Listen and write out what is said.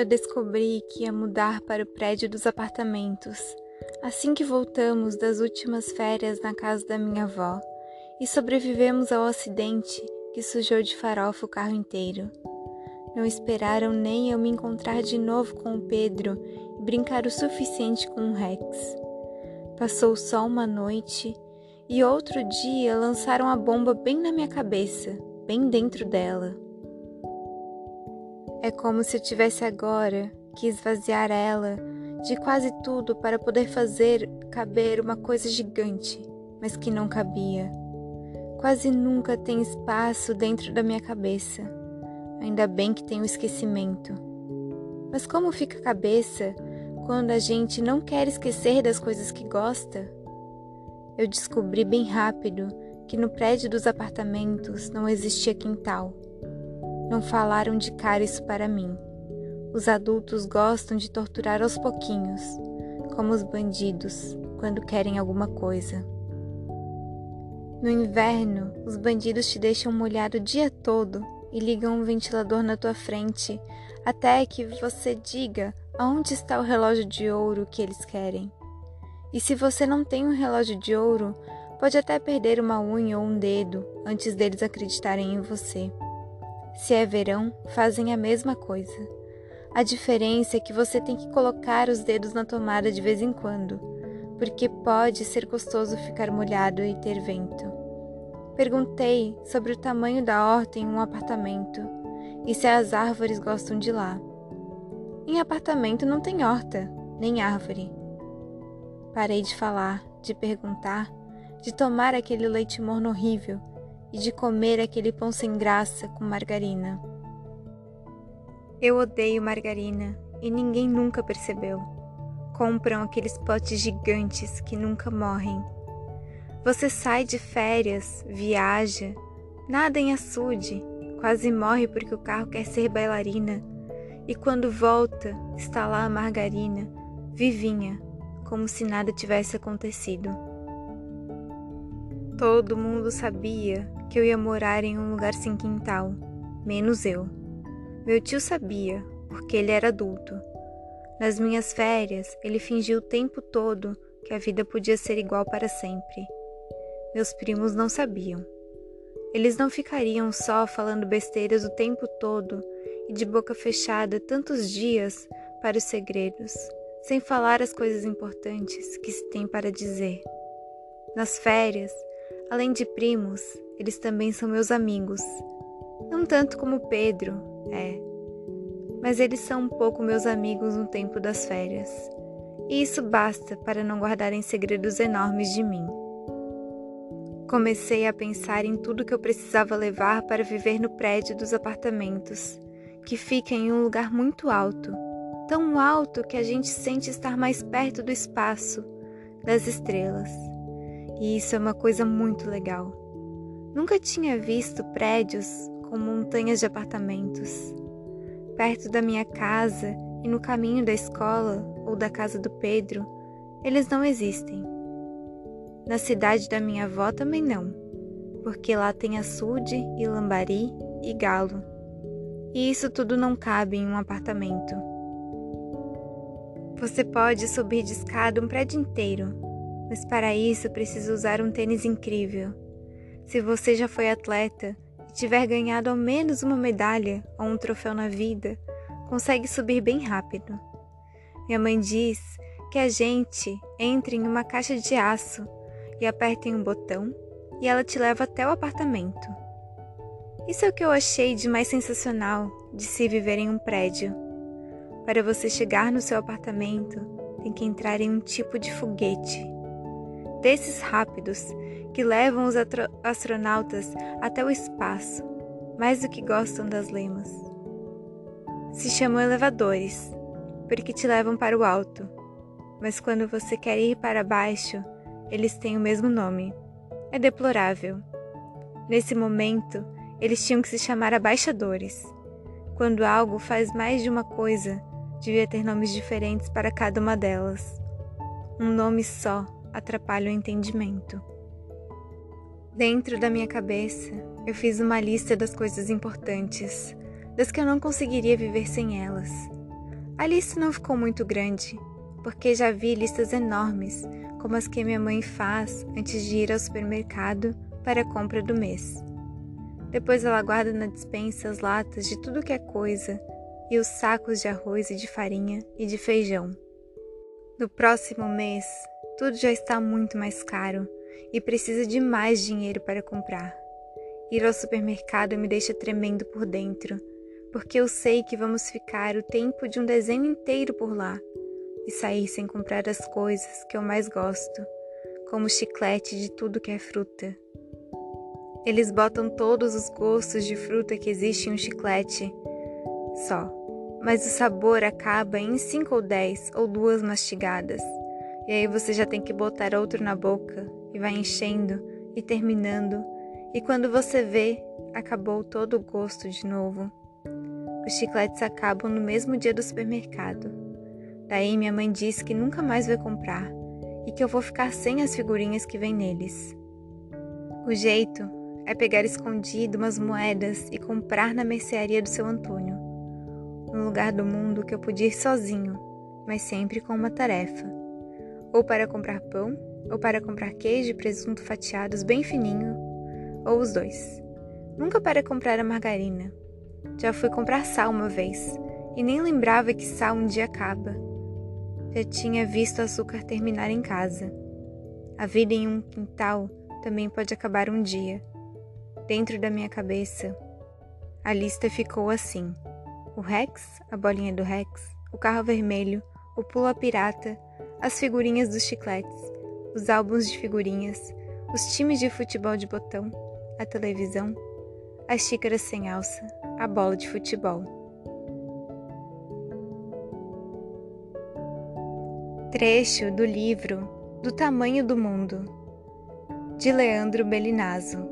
eu descobri que ia mudar para o prédio dos apartamentos assim que voltamos das últimas férias na casa da minha avó e sobrevivemos ao acidente que sujou de farofa o carro inteiro. Não esperaram nem eu me encontrar de novo com o Pedro e brincar o suficiente com o Rex. Passou só uma noite e outro dia lançaram a bomba bem na minha cabeça, bem dentro dela. É como se eu tivesse agora que esvaziar ela de quase tudo para poder fazer caber uma coisa gigante, mas que não cabia. Quase nunca tem espaço dentro da minha cabeça. Ainda bem que tem o esquecimento. Mas como fica a cabeça quando a gente não quer esquecer das coisas que gosta? Eu descobri bem rápido que no prédio dos apartamentos não existia quintal. Não falaram de cara isso para mim. Os adultos gostam de torturar aos pouquinhos, como os bandidos quando querem alguma coisa. No inverno, os bandidos te deixam molhado o dia todo e ligam um ventilador na tua frente até que você diga aonde está o relógio de ouro que eles querem. E se você não tem um relógio de ouro, pode até perder uma unha ou um dedo antes deles acreditarem em você. Se é verão, fazem a mesma coisa. A diferença é que você tem que colocar os dedos na tomada de vez em quando, porque pode ser gostoso ficar molhado e ter vento. Perguntei sobre o tamanho da horta em um apartamento e se as árvores gostam de lá. Em apartamento não tem horta, nem árvore. Parei de falar, de perguntar, de tomar aquele leite morno horrível e de comer aquele pão sem graça com margarina. Eu odeio margarina e ninguém nunca percebeu. Compram aqueles potes gigantes que nunca morrem. Você sai de férias, viaja, nada em açude, quase morre porque o carro quer ser bailarina. E quando volta, está lá a margarina, vivinha, como se nada tivesse acontecido. Todo mundo sabia que eu ia morar em um lugar sem quintal, menos eu. Meu tio sabia, porque ele era adulto. Nas minhas férias, ele fingiu o tempo todo que a vida podia ser igual para sempre. Meus primos não sabiam. Eles não ficariam só falando besteiras o tempo todo e de boca fechada tantos dias para os segredos, sem falar as coisas importantes que se tem para dizer. Nas férias, além de primos, eles também são meus amigos. Não tanto como Pedro, é. Mas eles são um pouco meus amigos no tempo das férias. E isso basta para não guardarem segredos enormes de mim. Comecei a pensar em tudo que eu precisava levar para viver no prédio dos apartamentos, que fica em um lugar muito alto, tão alto que a gente sente estar mais perto do espaço, das estrelas. E isso é uma coisa muito legal. Nunca tinha visto prédios com montanhas de apartamentos. Perto da minha casa e no caminho da escola ou da casa do Pedro, eles não existem. Na cidade da minha avó também não, porque lá tem açude e lambari e galo. E isso tudo não cabe em um apartamento. Você pode subir de escada um prédio inteiro, mas para isso precisa usar um tênis incrível. Se você já foi atleta, e tiver ganhado ao menos uma medalha ou um troféu na vida, consegue subir bem rápido. Minha mãe diz que a gente entra em uma caixa de aço e aperta em um botão e ela te leva até o apartamento. Isso é o que eu achei de mais sensacional de se viver em um prédio. Para você chegar no seu apartamento, tem que entrar em um tipo de foguete. Desses rápidos que levam os astronautas até o espaço, mais do que gostam das lemas. Se chamam elevadores, porque te levam para o alto, mas quando você quer ir para baixo, eles têm o mesmo nome. É deplorável. Nesse momento, eles tinham que se chamar abaixadores. Quando algo faz mais de uma coisa, devia ter nomes diferentes para cada uma delas. Um nome só atrapalha o entendimento. Dentro da minha cabeça, eu fiz uma lista das coisas importantes, das que eu não conseguiria viver sem elas. A lista não ficou muito grande, porque já vi listas enormes, como as que minha mãe faz antes de ir ao supermercado para a compra do mês. Depois ela guarda na despensa as latas de tudo que é coisa e os sacos de arroz e de farinha e de feijão. No próximo mês, tudo já está muito mais caro e precisa de mais dinheiro para comprar. Ir ao supermercado me deixa tremendo por dentro, porque eu sei que vamos ficar o tempo de um desenho inteiro por lá e sair sem comprar as coisas que eu mais gosto, como chiclete de tudo que é fruta. Eles botam todos os gostos de fruta que existe em um chiclete só, mas o sabor acaba em cinco ou dez ou duas mastigadas. E aí você já tem que botar outro na boca e vai enchendo e terminando, e quando você vê, acabou todo o gosto de novo. Os chicletes acabam no mesmo dia do supermercado. Daí minha mãe disse que nunca mais vai comprar e que eu vou ficar sem as figurinhas que vem neles. O jeito é pegar escondido umas moedas e comprar na mercearia do seu Antônio, um lugar do mundo que eu podia ir sozinho, mas sempre com uma tarefa, ou para comprar pão, ou para comprar queijo e presunto fatiados bem fininho, ou os dois. Nunca para comprar a margarina. Já fui comprar sal uma vez e nem lembrava que sal um dia acaba. Já tinha visto açúcar terminar em casa. A vida em um quintal também pode acabar um dia Dentro da minha cabeça, a lista ficou assim: o Rex, a bolinha do Rex, o carro vermelho, o pula pirata, as figurinhas dos chicletes, os álbuns de figurinhas, os times de futebol de botão, a televisão, as xícaras sem alça, a bola de futebol. Trecho do livro Do Tamanho do Mundo, de Leandro Belinazzo.